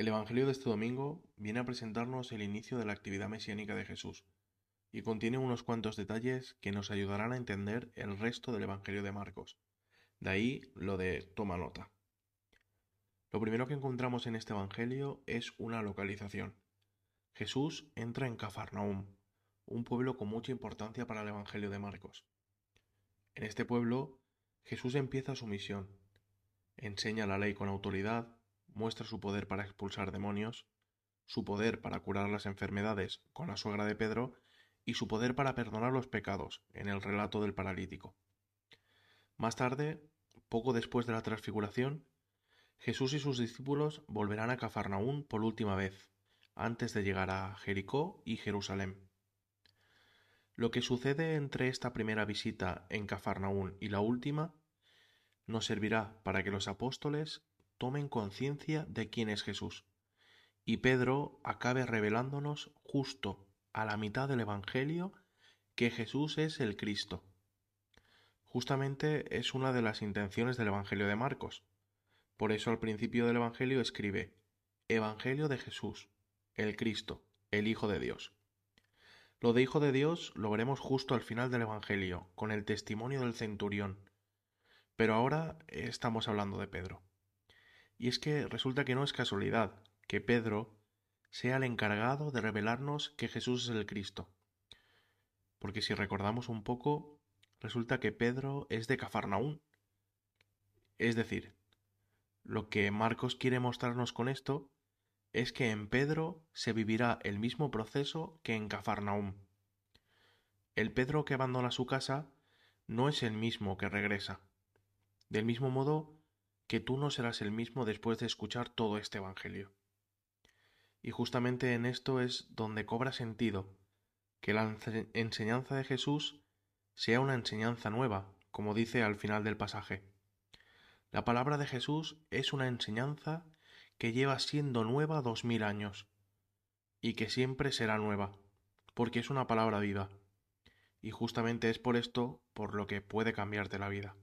El Evangelio de este domingo viene a presentarnos el inicio de la actividad mesiánica de Jesús y contiene unos cuantos detalles que nos ayudarán a entender el resto del Evangelio de Marcos. De ahí lo de toma nota. Lo primero que encontramos en este Evangelio es una localización. Jesús entra en Cafarnaum, un pueblo con mucha importancia para el Evangelio de Marcos. En este pueblo, Jesús empieza su misión. Enseña la ley con autoridad, muestra su poder para expulsar demonios, su poder para curar las enfermedades con la suegra de Pedro y su poder para perdonar los pecados en el relato del paralítico. Más tarde, poco después de la transfiguración, Jesús y sus discípulos volverán a Cafarnaún por última vez, antes de llegar a Jericó y Jerusalén. Lo que sucede entre esta primera visita en Cafarnaún y la última nos servirá para que los apóstoles tomen conciencia de quién es Jesús. Y Pedro acabe revelándonos justo a la mitad del Evangelio que Jesús es el Cristo. Justamente es una de las intenciones del Evangelio de Marcos. Por eso al principio del Evangelio escribe Evangelio de Jesús, el Cristo, el Hijo de Dios. Lo de Hijo de Dios lo veremos justo al final del Evangelio, con el testimonio del centurión. Pero ahora estamos hablando de Pedro. Y es que resulta que no es casualidad que Pedro sea el encargado de revelarnos que Jesús es el Cristo. Porque si recordamos un poco, resulta que Pedro es de Cafarnaún. Es decir, lo que Marcos quiere mostrarnos con esto es que en Pedro se vivirá el mismo proceso que en Cafarnaúm. El Pedro que abandona su casa no es el mismo que regresa. Del mismo modo, que tú no serás el mismo después de escuchar todo este Evangelio. Y justamente en esto es donde cobra sentido que la enseñanza de Jesús sea una enseñanza nueva, como dice al final del pasaje. La palabra de Jesús es una enseñanza que lleva siendo nueva dos mil años, y que siempre será nueva, porque es una palabra viva, y justamente es por esto por lo que puede cambiarte la vida.